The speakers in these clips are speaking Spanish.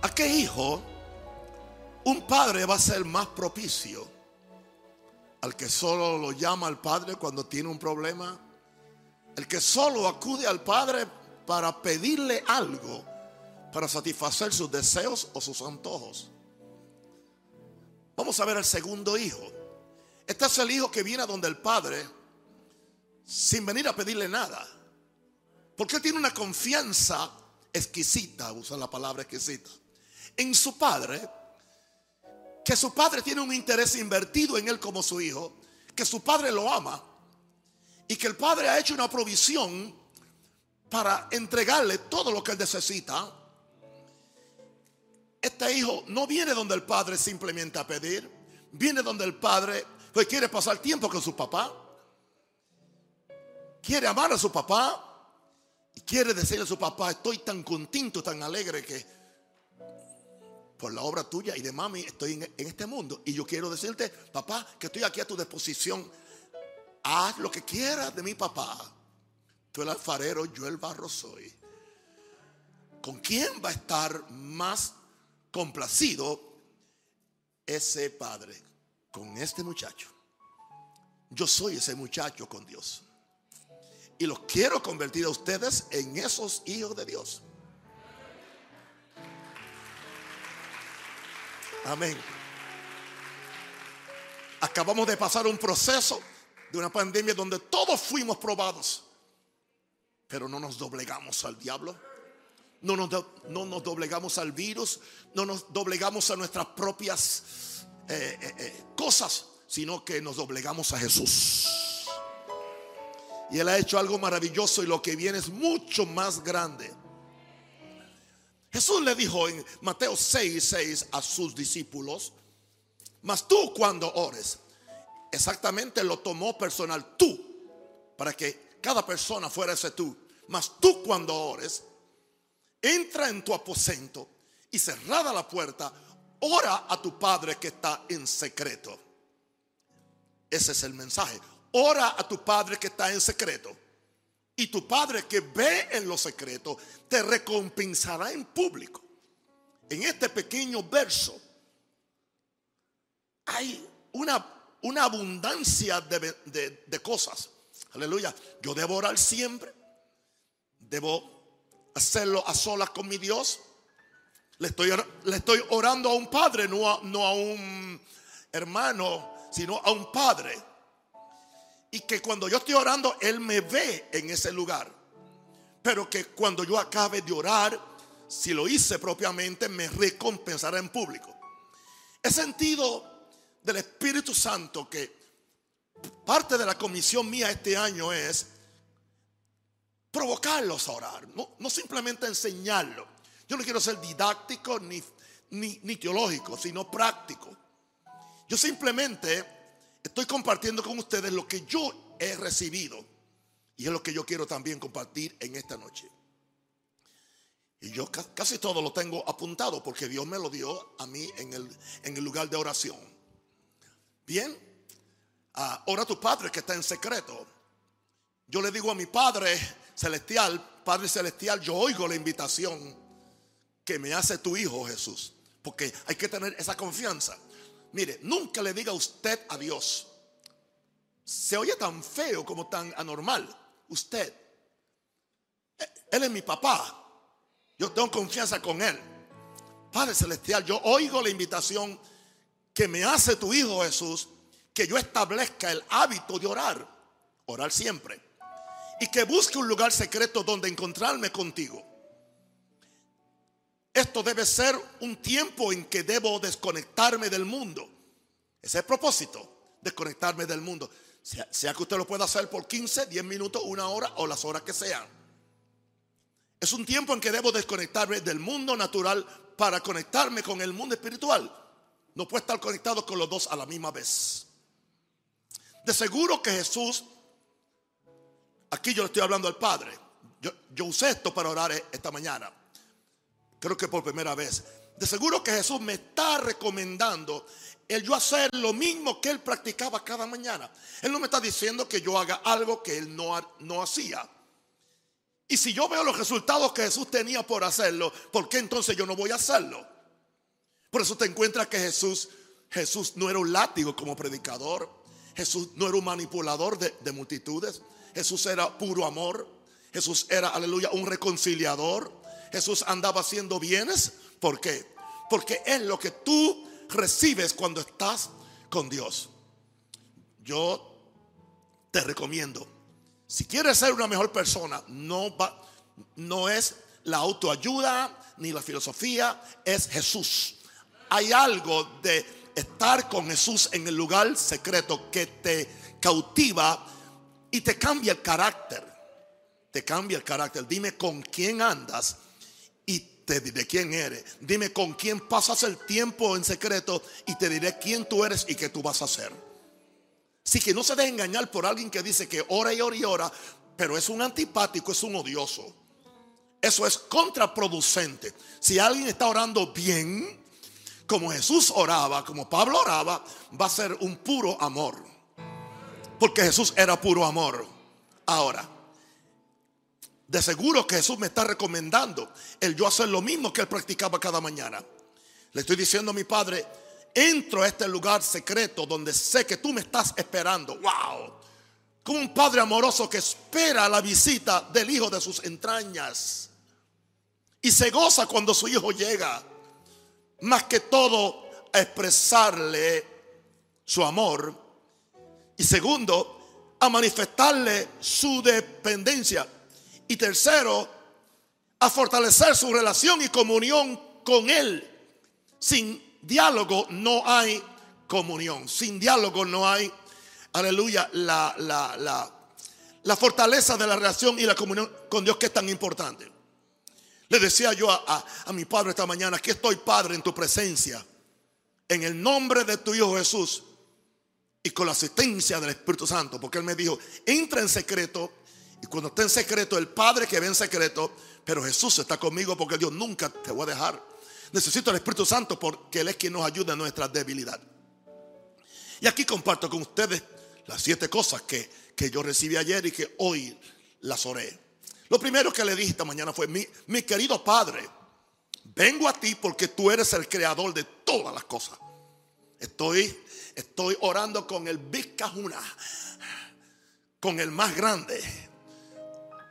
¿A, qué hijo un padre va a ser más propicio? ¿Al que solo lo llama al padre cuando tiene un problema? ¿El que solo acude al padre para pedirle algo, para satisfacer sus deseos o sus antojos? Vamos a ver al segundo hijo. Este es el hijo que viene a donde el padre sin venir a pedirle nada. Porque tiene una confianza exquisita, usa la palabra exquisita, en su padre, que su padre tiene un interés invertido en él como su hijo, que su padre lo ama y que el padre ha hecho una provisión para entregarle todo lo que él necesita. Este hijo no viene donde el padre simplemente a pedir, viene donde el padre pues quiere pasar tiempo con su papá, quiere amar a su papá y quiere decirle a su papá, estoy tan contento, tan alegre que por la obra tuya y de mami estoy en, este mundo. Y yo quiero decirte, papá, que estoy aquí a tu disposición. Haz lo que quieras de mi papá. Tú el alfarero, yo el barro soy. ¿Con quién va a estar más complacido ese padre? Con este muchacho. Yo soy ese muchacho con Dios. Y los quiero convertir a ustedes en esos hijos de Dios. Amén. Acabamos de pasar un proceso de una pandemia donde todos fuimos probados, pero no nos doblegamos al diablo, no nos, no nos doblegamos al virus, no nos doblegamos a nuestras propias eh, eh, eh, cosas, sino que nos doblegamos a Jesús. Y Él ha hecho algo maravilloso y lo que viene es mucho más grande. Jesús le dijo en Mateo 6, 6 a sus discípulos, mas tú cuando ores, exactamente lo tomó personal tú, para que cada persona fuera ese tú. Mas tú cuando ores, entra en tu aposento y cerrada la puerta, ora a tu Padre que está en secreto. Ese es el mensaje. Ora a tu Padre que está en secreto. Y tu Padre que ve en lo secreto te recompensará en público. En este pequeño verso hay una, una abundancia de, de cosas. Aleluya. Yo debo orar siempre. Debo hacerlo a solas con mi Dios. Le estoy, le estoy orando a un padre, no no a un hermano, sino a un padre y que cuando yo estoy orando, Él me ve en ese lugar. Pero que cuando yo acabe de orar, si lo hice propiamente, me recompensará en público. He sentido del Espíritu Santo que parte de la comisión mía este año es provocarlos a orar, no, no simplemente enseñarlo. Yo no quiero ser didáctico ni, ni, ni teológico, sino práctico. Yo simplemente estoy compartiendo con ustedes lo que yo he recibido. Y es lo que yo quiero también compartir en esta noche. Y yo casi todo lo tengo apuntado porque Dios me lo dio a mí en el, en el lugar de oración. Bien, ah, ora tu Padre que está en secreto. Yo le digo a mi Padre celestial, Padre celestial, yo oigo la invitación que me hace tu Hijo Jesús. Porque hay que tener esa confianza. Mire, nunca le diga usted a Dios. Se oye tan feo como tan anormal. Usted. Él es mi papá. Yo tengo confianza con Él. Padre Celestial, yo oigo la invitación que me hace tu Hijo Jesús, que yo establezca el hábito de orar. Orar siempre. Y que busque un lugar secreto donde encontrarme contigo. Esto debe ser un tiempo en que debo desconectarme del mundo. Ese es el propósito, desconectarme del mundo. Sea, que usted lo pueda hacer por 15, 10 minutos, una hora o las horas que sean. Es un tiempo en que debo desconectarme del mundo natural para conectarme con el mundo espiritual. No puedo estar conectado con los dos a la misma vez. De seguro que Jesús, aquí yo le estoy hablando al Padre. Yo, yo usé esto para orar esta mañana creo que por primera vez. De seguro que Jesús me está recomendando el yo hacer lo mismo que él practicaba cada mañana. Él no me está diciendo que yo haga algo que él no, no hacía. Y si yo veo los resultados que Jesús tenía por hacerlo, ¿por qué entonces yo no voy a hacerlo? Por eso te encuentras que Jesús, Jesús no era un látigo como predicador. Jesús no era un manipulador de, de multitudes. Jesús era puro amor. Jesús era, aleluya, un reconciliador. Jesús andaba haciendo bienes. ¿Por qué? Porque es lo que tú recibes cuando estás con Dios. Yo te recomiendo, si quieres ser una mejor persona, no, va, no es la autoayuda ni la filosofía, es Jesús. Hay algo de estar con Jesús en el lugar secreto que te cautiva y te cambia el carácter. Te cambia el carácter. Dime con quién andas te diré quién eres. Dime con quién pasas el tiempo en secreto y te diré quién tú eres y qué tú vas a hacer. Así que no se deje engañar por alguien que dice que ora y ora y ora, pero es un antipático, es un odioso. Eso es contraproducente. Si alguien está orando bien, como Jesús oraba, como Pablo oraba, va a ser un puro amor. Porque Jesús era puro amor. Ahora, de seguro que Jesús me está recomendando el yo hacer lo mismo que él practicaba cada mañana. Le estoy diciendo a mi padre, entro a este lugar secreto donde sé que tú me estás esperando. Wow. Como un padre amoroso que espera la visita del hijo de sus entrañas. Y se goza cuando su hijo llega. Más que todo, a expresarle su amor. Y segundo, a manifestarle su dependencia. Y tercero, a fortalecer su relación y comunión con Él. Sin diálogo no hay comunión. Sin diálogo no hay, aleluya, la, la, la, fortaleza de la relación y la comunión con Dios que es tan importante. Le decía yo a, a mi padre esta mañana, aquí estoy Padre en tu presencia, en el nombre de tu Hijo Jesús y con la asistencia del Espíritu Santo, porque Él me dijo, entra en secreto y cuando esté en secreto, el Padre que ve en secreto, pero Jesús está conmigo porque Dios nunca te va a dejar. Necesito el Espíritu Santo porque Él es quien nos ayuda en nuestra debilidad. Y aquí comparto con ustedes las siete cosas que, que yo recibí ayer y que hoy las oré. Lo primero que le dije esta mañana fue, mi, mi querido Padre, vengo a ti porque tú eres el creador de todas las cosas. Estoy, estoy orando con el Big Kahuna, con el más grande.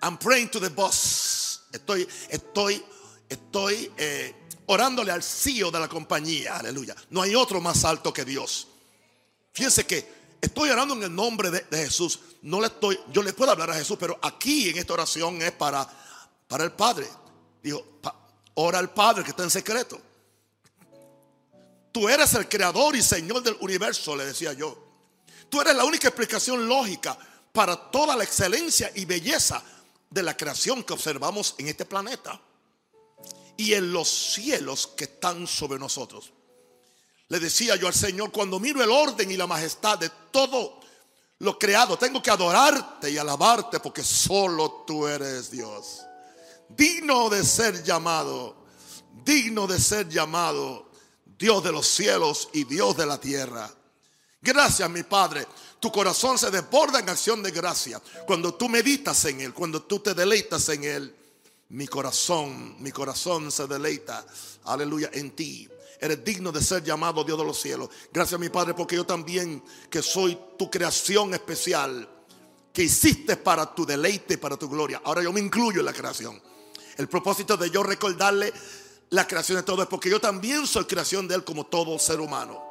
I'm praying to the boss. Estoy, estoy, estoy eh, orándole al CEO de la compañía. Aleluya. No hay otro más alto que Dios. Fíjense que estoy orando en el nombre de, Jesús. No le estoy, yo le puedo hablar a Jesús, pero aquí en esta oración es para, para el Padre. Dijo, ora al Padre que está en secreto. Tú eres el creador y Señor del universo, le decía yo. Tú eres la única explicación lógica para toda la excelencia y belleza de la creación que observamos en este planeta y en los cielos que están sobre nosotros. Le decía yo al Señor, cuando miro el orden y la majestad de todo lo creado, tengo que adorarte y alabarte porque solo tú eres Dios. Digno de ser llamado, digno de ser llamado Dios de los cielos y Dios de la tierra. Gracias, mi Padre. Tu corazón se desborda en acción de gracia. Cuando tú meditas en Él, cuando tú te deleitas en Él mi corazón, mi corazón se deleita, aleluya, en ti. Eres digno de ser llamado Dios de los cielos. Gracias mi Padre porque yo también, que soy tu creación especial, que hiciste para tu deleite y para tu gloria. Ahora yo me incluyo en la creación. El propósito de yo recordarle la creación de todo es porque yo también soy creación de Él como todo ser humano.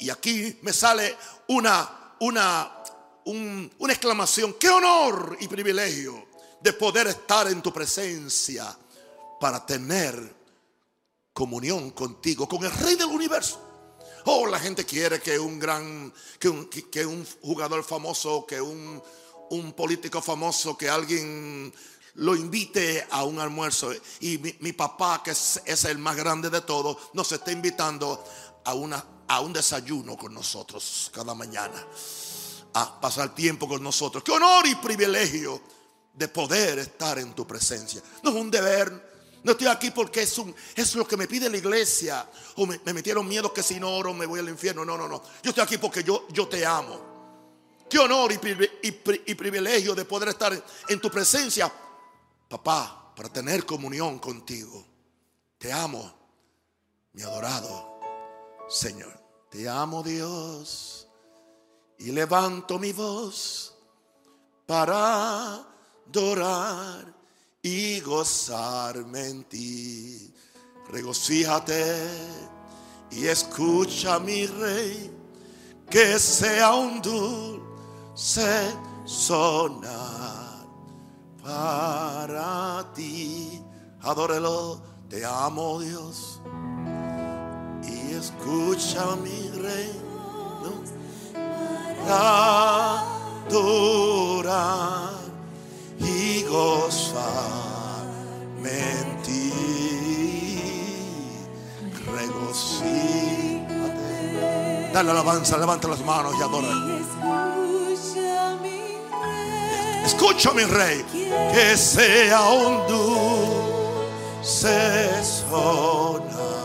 Y aquí me sale una, una, una exclamación. ¡Qué honor y privilegio! de poder estar en tu presencia para tener comunión contigo, con el Rey del universo. Oh, la gente quiere que un gran, que un, que un jugador famoso, que un, un, político famoso, que alguien lo invite a un almuerzo. Y mi, papá, que es, es, el más grande de todos, nos está invitando a, una, a un desayuno con nosotros cada mañana. A pasar tiempo con nosotros. Qué honor y privilegio de poder estar en tu presencia. No es un deber. No estoy aquí porque es, un, es lo que me pide la iglesia. O me, metieron miedo que si no oro me voy al infierno. No, no, no. Yo estoy aquí porque yo, yo te amo. Qué honor y, privilegio de poder estar en tu presencia, papá, para tener comunión contigo. Te amo, mi adorado Señor. Te amo, Dios, y levanto mi voz para adorar y gozarme en ti. Regocíjate y escucha, mi rey, que sea un dulce sonar para ti. Adórelo, te amo, Dios. Escucha, mi rey, ¿no? para adorar y gozarme en ti. Dale alabanza, levanta las manos y adora. Escucha mi rey, que sea un dulce sonar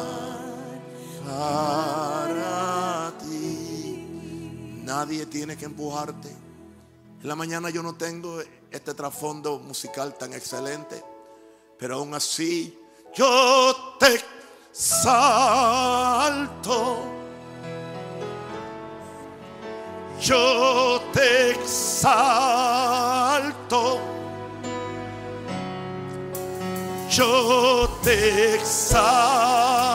para ti. Nadie tiene que empujarte. En la mañana yo no tengo este trasfondo musical tan excelente, pero aún así yo te salto. Yo te exalto. Yo te exalto.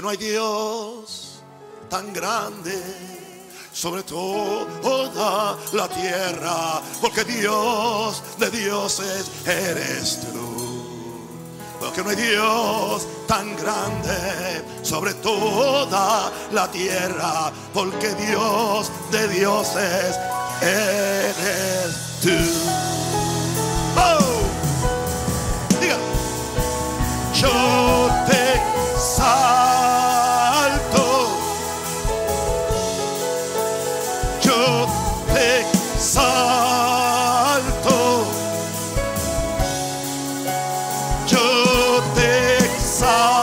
no hay Dios tan grande sobre toda la tierra. Porque Dios de dioses eres tú. Porque no hay Dios tan grande sobre toda la tierra. Porque Dios de dioses eres tú. Oh, diga, yo te salto. Yo te salto. Yo te salto.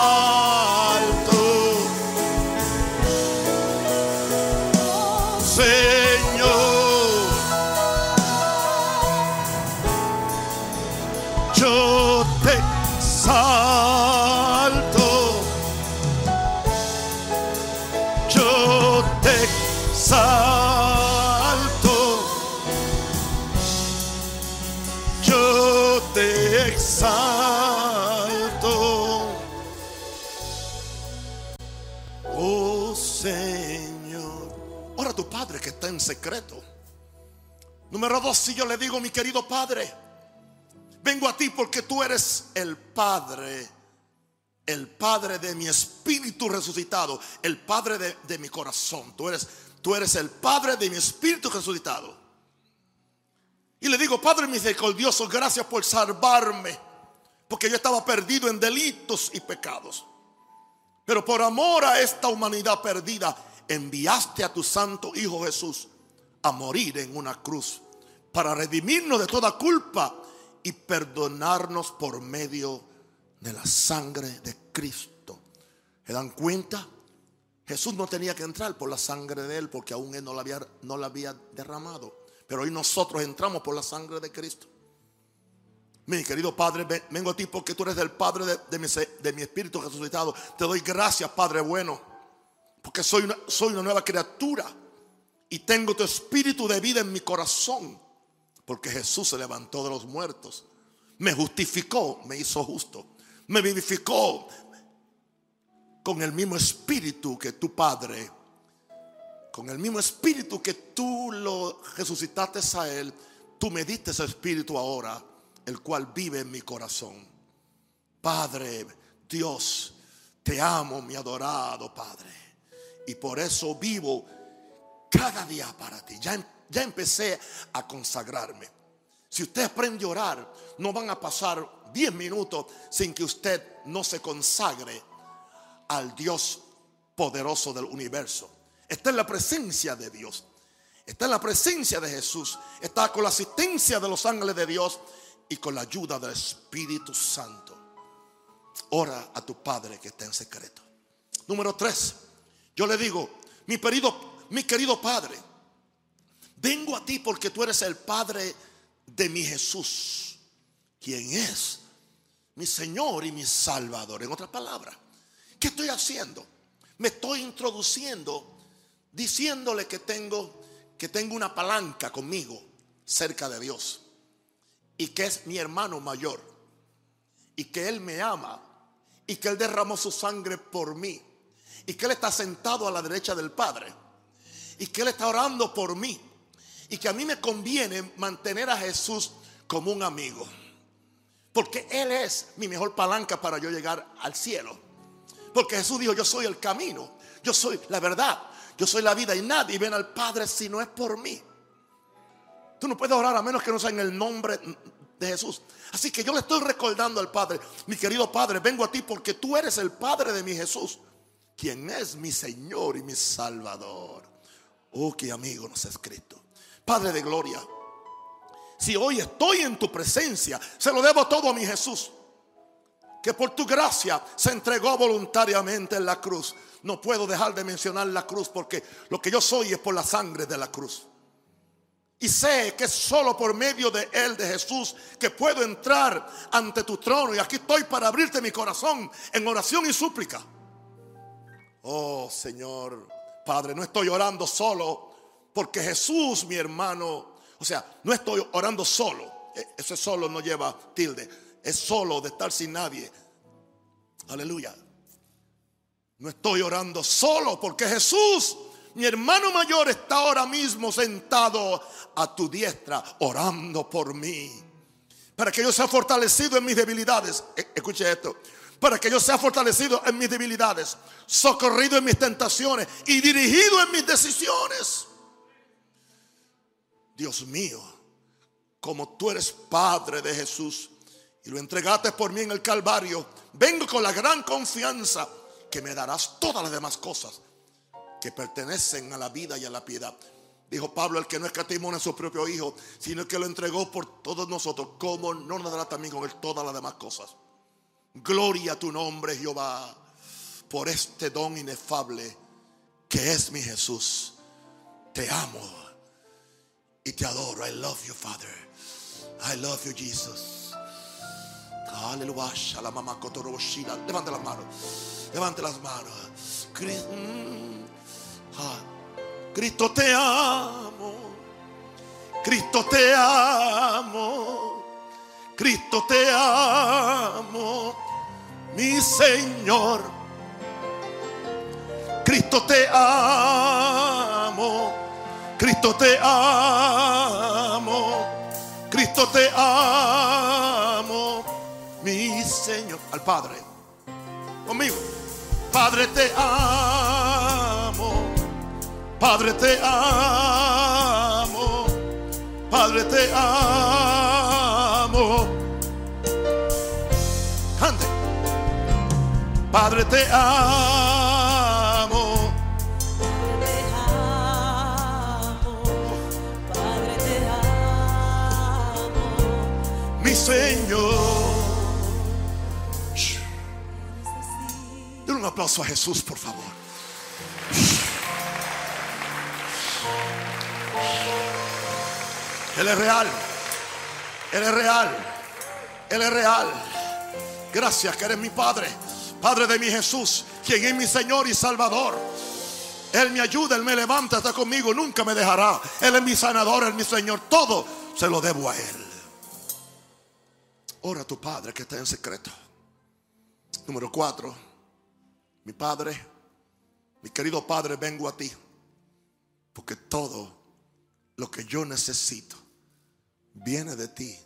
Secreto. Número dos, si yo le digo, mi querido Padre, vengo a ti porque tú eres el Padre el Padre de mi espíritu resucitado, el Padre de, mi corazón. Tú eres, tú eres el Padre de mi espíritu resucitado. Y le digo, Padre misericordioso, gracias por salvarme, porque yo estaba perdido en delitos y pecados. Pero por amor a esta humanidad perdida, enviaste a tu santo Hijo Jesús a morir en una cruz para redimirnos de toda culpa y perdonarnos por medio de la sangre de Cristo. ¿Se dan cuenta? Jesús no tenía que entrar por la sangre de él porque aún él no la había, no la había derramado. Pero hoy nosotros entramos por la sangre de Cristo. Mi querido Padre, vengo a ti porque tú eres el Padre de, mi, de mi, Espíritu resucitado. Te doy gracias, Padre bueno, porque soy una, soy una nueva criatura y tengo tu Espíritu de vida en mi corazón, porque Jesús se levantó de los muertos, me justificó, me hizo justo me vivificó con el mismo espíritu que tu Padre, con el mismo espíritu que tú lo resucitaste a Él, tú me diste ese espíritu ahora, el cual vive en mi corazón. Padre, Dios, te amo, mi adorado Padre. Y por eso vivo cada día para ti. Ya, ya empecé a consagrarme. Si usted aprende a orar, no van a pasar 10 minutos sin que usted no se consagre al Dios poderoso del universo. Está en la presencia de Dios. Está en la presencia de Jesús. Está con la asistencia de los ángeles de Dios y con la ayuda del Espíritu Santo. Ora a tu Padre que está en secreto. Número tres, yo le digo, mi querido, mi querido Padre, vengo a ti porque tú eres el Padre de mi Jesús, quien es mi Señor y mi Salvador. En otras palabras, ¿qué estoy haciendo? Me estoy introduciendo diciéndole que tengo que tengo una palanca conmigo cerca de Dios y que es mi hermano mayor y que él me ama y que él derramó su sangre por mí y que él está sentado a la derecha del Padre y que él está orando por mí y que a mí me conviene mantener a Jesús como un amigo. Porque Él es mi mejor palanca para yo llegar al cielo. Porque Jesús dijo, yo soy el camino, yo soy la verdad, yo soy la vida y nadie viene al Padre si no es por mí. Tú no puedes orar a menos que no sea en el nombre de Jesús. Así que yo le estoy recordando al Padre, mi querido Padre, vengo a ti porque tú eres el Padre de mi Jesús, quien es mi Señor y mi Salvador. Oh, qué amigo nos ha escrito. Padre de gloria, si hoy estoy en tu presencia, se lo debo todo a mi Jesús, que por tu gracia se entregó voluntariamente en la cruz. No puedo dejar de mencionar la cruz porque lo que yo soy es por la sangre de la cruz. Y sé que es solo por medio de Él, de Jesús, que puedo entrar ante tu trono. Y aquí estoy para abrirte mi corazón en oración y súplica. Oh Señor, Padre, no estoy orando solo porque Jesús, mi hermano, o sea, no estoy orando solo. E, ese solo no lleva tilde. Es solo de estar sin nadie. Aleluya. No estoy orando solo porque Jesús, mi hermano mayor, está ahora mismo sentado a tu diestra orando por mí. Para que yo sea fortalecido en mis debilidades. E, escuche esto. Para que yo sea fortalecido en mis debilidades, socorrido en mis tentaciones y dirigido en mis decisiones. Dios mío, como tú eres Padre de Jesús y lo entregaste por mí en el Calvario, vengo con la gran confianza que me darás todas las demás cosas que pertenecen a la vida y a la piedad. Dijo Pablo, el que no escatimó a su propio Hijo, sino que lo entregó por todos nosotros, ¿cómo no nos dará también con él todas las demás cosas? Gloria a tu nombre, Jehová, por este don inefable que es mi Jesús. Te amo y te adoro. I love you, Father. I love you, Jesus. Aleluya. La mamá Levante las manos. Levante las manos. Mm, Cristo te amo. Cristo te amo. Cristo te amo. Mi Señor. Cristo te amo. Cristo te amo, Cristo te amo, mi Señor, al Padre, conmigo, Padre te amo, Padre te amo, Padre te amo, Padre te amo. Señor. Den un aplauso a Jesús, por favor. Él es real. Él es real. Él es real. Gracias que eres mi Padre. Padre de mi Jesús, quien es mi Señor y Salvador. Él me ayuda, Él me levanta, está conmigo, nunca me dejará. Él es mi sanador, Él es mi Señor. Todo se lo debo a Él. Ora a tu Padre que está en secreto. Número cuatro. Mi Padre, mi querido Padre, vengo a ti. Porque todo lo que yo necesito viene de ti.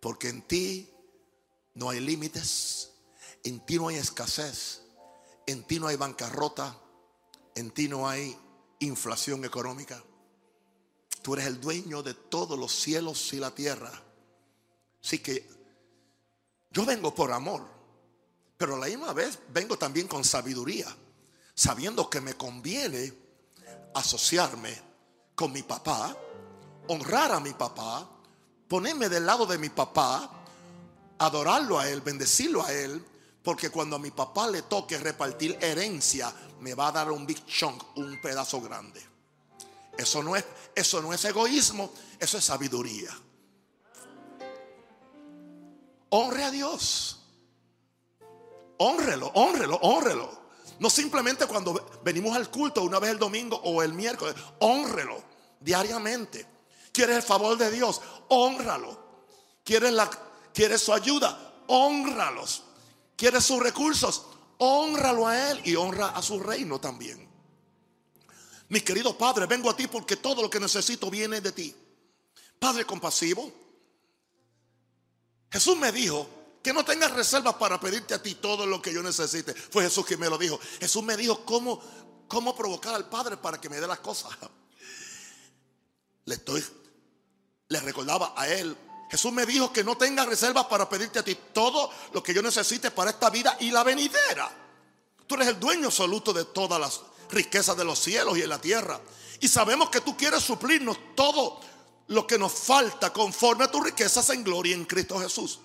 Porque en ti no hay límites. En ti no hay escasez. En ti no hay bancarrota. en ti no hay inflación económica. Tú eres el dueño de todos los cielos y la tierra. Así que yo vengo por amor, pero a la misma vez vengo también con sabiduría, sabiendo que me conviene asociarme con mi papá, honrar a mi papá, ponerme del lado de mi papá, adorarlo a él, bendecirlo a él, porque cuando a mi papá le toque repartir herencia, me va a dar un big chunk, un pedazo grande. Eso no es, eso no es egoísmo, eso es sabiduría. Honre a Dios. Honrelo, honrelo, honrelo. No simplemente cuando venimos al culto una vez el domingo o el miércoles. Honrelo diariamente. ¿Quieres el favor de Dios? Honralo. ¿Quieres, la, ¿Quieres su ayuda? Honralos. ¿Quieres sus recursos? Honralo a Él y honra a su reino también. Mi querido Padre, vengo a ti porque todo lo que necesito viene de ti. Padre compasivo. Jesús me dijo que no tengas reservas para pedirte a ti todo lo que yo necesite. Fue Jesús quien me lo dijo. Jesús me dijo cómo, cómo provocar al Padre para que me dé las cosas. Le estoy, le recordaba a él. Jesús me dijo que no tengas reservas para pedirte a ti todo lo que yo necesite para esta vida y la venidera. Tú eres el dueño absoluto de todas las riquezas de los cielos y en la tierra. Y sabemos que tú quieres suplirnos todo lo que nos falta conforme a tus riquezas en gloria en Cristo Jesús.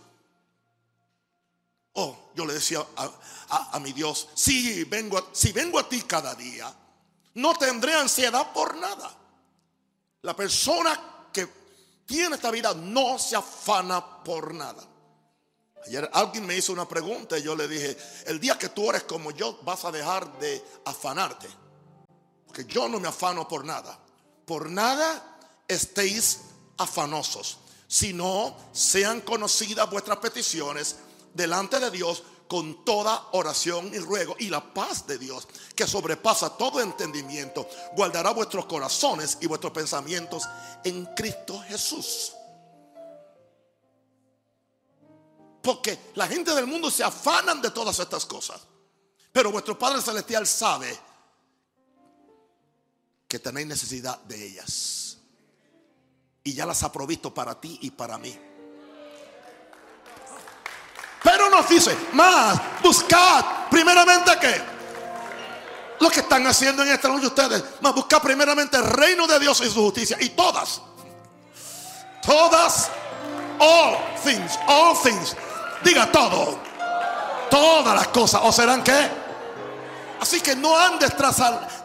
Oh, yo le decía a, mi Dios, si vengo, si vengo a ti cada día, no tendré ansiedad por nada. La persona que tiene esta vida no se afana por nada. Ayer alguien me hizo una pregunta y yo le dije, el día que tú eres como yo vas a dejar de afanarte. Porque yo no me afano por nada. Por nada estéis afanosos, sino sean conocidas vuestras peticiones delante de Dios con toda oración y ruego. Y la paz de Dios, que sobrepasa todo entendimiento, guardará vuestros corazones y vuestros pensamientos en Cristo Jesús. Porque la gente del mundo se afanan de todas estas cosas. Pero vuestro Padre Celestial sabe que tenéis necesidad de ellas. Y ya las ha provisto para ti y para mí. Pero nos dice, más, buscad primeramente qué. Lo que están haciendo en esta noche ustedes, más buscad primeramente el reino de Dios y su justicia. Y todas, todas, all things, all things, diga todo, todas las cosas, o serán qué. Así que no andes tras,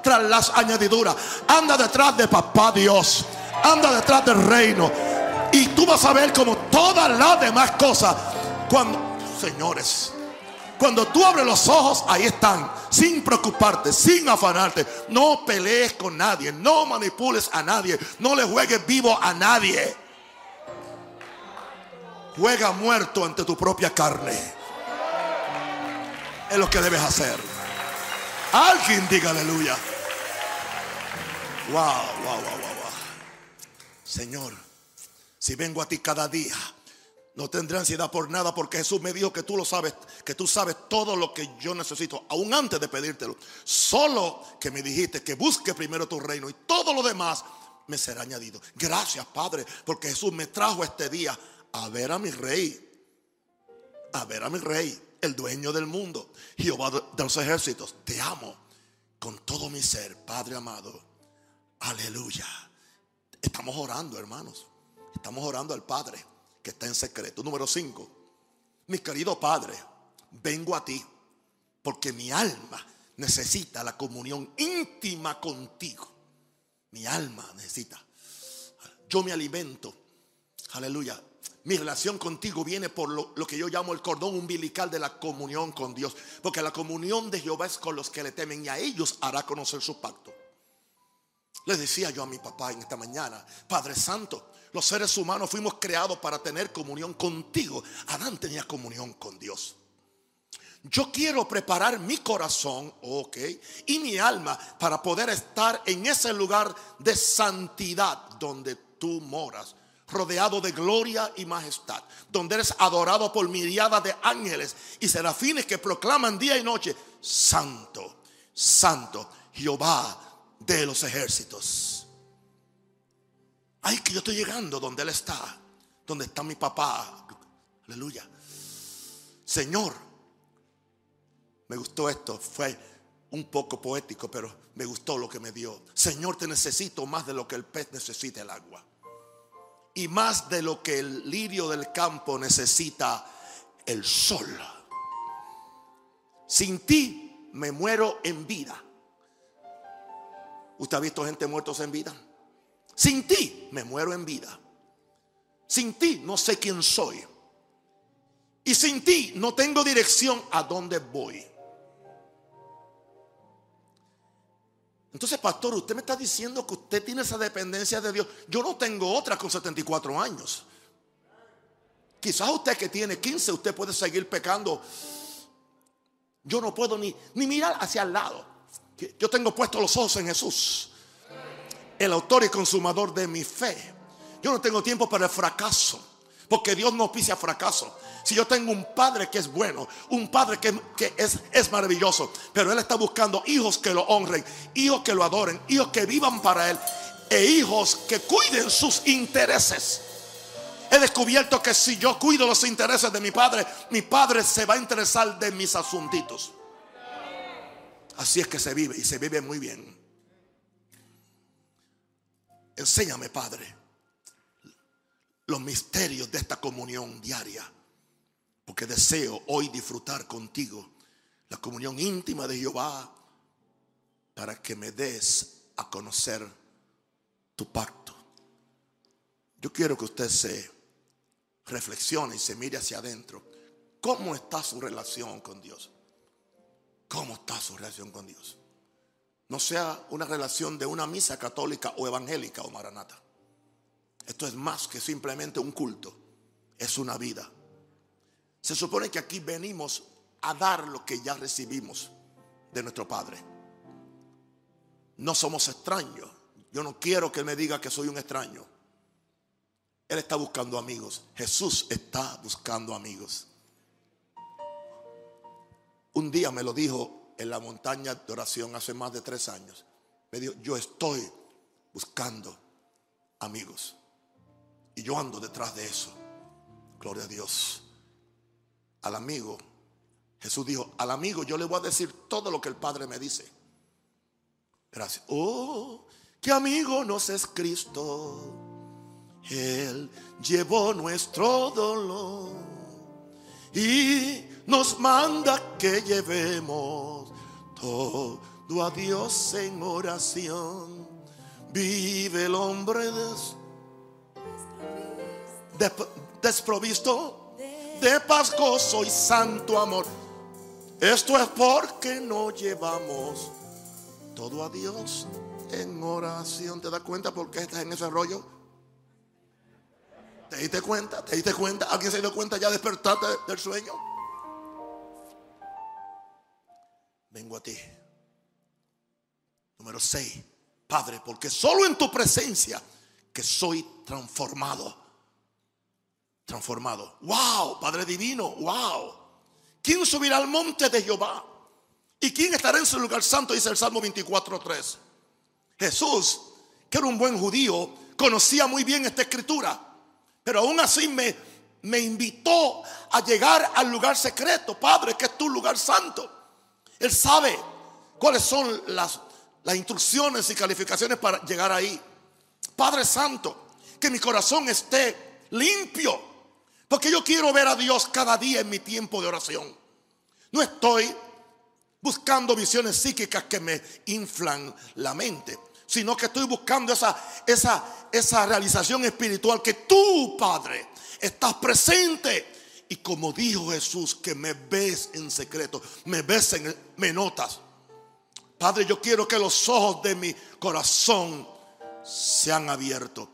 tras las añadiduras, anda detrás de papá Dios, anda detrás del reino. Y tú vas a ver como todas las demás cosas, cuando señores. Cuando tú abres los ojos, ahí están, sin preocuparte, sin afanarte. No pelees con nadie, no manipules a nadie, no le juegues vivo a nadie. Juega muerto ante tu propia carne. Es lo que debes hacer. Alguien diga aleluya. Wow, wow, wow, wow, wow. Señor, si vengo a ti cada día no tendré ansiedad por nada porque Jesús me dijo que tú lo sabes, que tú sabes todo lo que yo necesito, aún antes de pedírtelo. Solo que me dijiste que busque primero tu reino y todo lo demás me será añadido. Gracias, Padre, porque Jesús me trajo este día a ver a mi rey, a ver a mi rey, el dueño del mundo, Jehová de los ejércitos. Te amo con todo mi ser, Padre amado. Aleluya. Estamos orando, hermanos. Estamos orando al Padre que está en secreto. Número 5. Mi querido Padre, vengo a ti porque mi alma necesita la comunión íntima contigo. Mi alma necesita. Yo me alimento. Aleluya. Mi relación contigo viene por lo, lo, que yo llamo el cordón umbilical de la comunión con Dios. Porque la comunión de Jehová es con los que le temen y a ellos hará conocer su pacto. Le decía yo a mi papá en esta mañana, Padre Santo, los seres humanos fuimos creados para tener comunión contigo. Adán tenía comunión con Dios. Yo quiero preparar mi corazón, ok, y mi alma para poder estar en ese lugar de santidad donde tú moras, rodeado de gloria y majestad, donde eres adorado por miriadas de ángeles y serafines que proclaman día y noche, santo, santo Jehová de los ejércitos. Ay, que yo estoy llegando donde Él está, donde está mi papá. Aleluya. Señor, me gustó esto, fue un poco poético, pero me gustó lo que me dio. Señor, te necesito más de lo que el pez necesita el agua. Y más de lo que el lirio del campo necesita el sol. Sin ti me muero en vida. ¿Usted ha visto gente muertos en vida? Sin ti me muero en vida. Sin ti no sé quién soy. Y sin ti no tengo dirección a dónde voy. Entonces, pastor, usted me está diciendo que usted tiene esa dependencia de Dios. Yo no tengo otra con 74 años. Quizás usted que tiene 15, usted puede seguir pecando. Yo no puedo ni, ni mirar hacia el lado. Yo tengo puestos los ojos en Jesús, el autor y consumador de mi fe. Yo no tengo tiempo para el fracaso, porque Dios no pisa fracaso. Si yo tengo un padre que es bueno, un padre que, es, es, maravilloso, pero Él está buscando hijos que lo honren, hijos que lo adoren, hijos que vivan para Él e hijos que cuiden sus intereses. He descubierto que si yo cuido los intereses de mi padre, mi padre se va a interesar de mis asuntitos. Así es que se vive y se vive muy bien. Enséñame, Padre, los misterios de esta comunión diaria porque deseo hoy disfrutar contigo la comunión íntima de Jehová para que me des a conocer tu pacto. Yo quiero que usted se reflexione y se mire hacia adentro. ¿Cómo está su relación con Dios? ¿Cómo está su relación con Dios? No sea una relación de una misa católica o evangélica o maranata. Esto es más que simplemente un culto. Es una vida. Se supone que aquí venimos a dar lo que ya recibimos de nuestro Padre. No somos extraños. Yo no quiero que me diga que soy un extraño. Él está buscando amigos. Jesús está buscando amigos. Un día me lo dijo en la montaña de oración hace más de tres años. Me dijo, yo estoy buscando amigos. Y yo ando detrás de eso. Gloria a Dios al amigo, Jesús dijo, al amigo yo le voy a decir todo lo que el Padre me dice. Gracias. Oh, qué amigo nos es Cristo. Él llevó nuestro dolor y nos manda que llevemos todo a Dios en oración. Vive el hombre desprovisto de paz, gozo y santo amor. Esto es porque no llevamos todo a Dios en oración. ¿Te das cuenta por qué estás en ese rollo? ¿Te diste cuenta? ¿Te diste cuenta? ¿Alguien se dio cuenta ya despertaste del sueño? Vengo a ti. Número 6. Padre, porque solo en tu presencia que soy transformado transformado. ¡Wow! Padre Divino, ¡wow! ¿Quién subirá al monte de Jehová? ¿Y quién estará en su lugar santo? Dice el Salmo 24.3. Jesús, que era un buen judío, conocía muy bien esta escritura. Pero aún así me, me invitó a llegar al lugar secreto. Padre, que es tu lugar santo. Él sabe cuáles son las, instrucciones y calificaciones para llegar ahí. Padre Santo, que mi corazón esté limpio porque yo quiero ver a Dios cada día en mi tiempo de oración. No estoy buscando visiones psíquicas que me inflan la mente, sino que estoy buscando esa, esa, esa realización espiritual que tú, Padre, estás presente. Y como dijo Jesús, que me ves en secreto, me ves en, me notas. Padre, yo quiero que los ojos de mi corazón sean abiertos.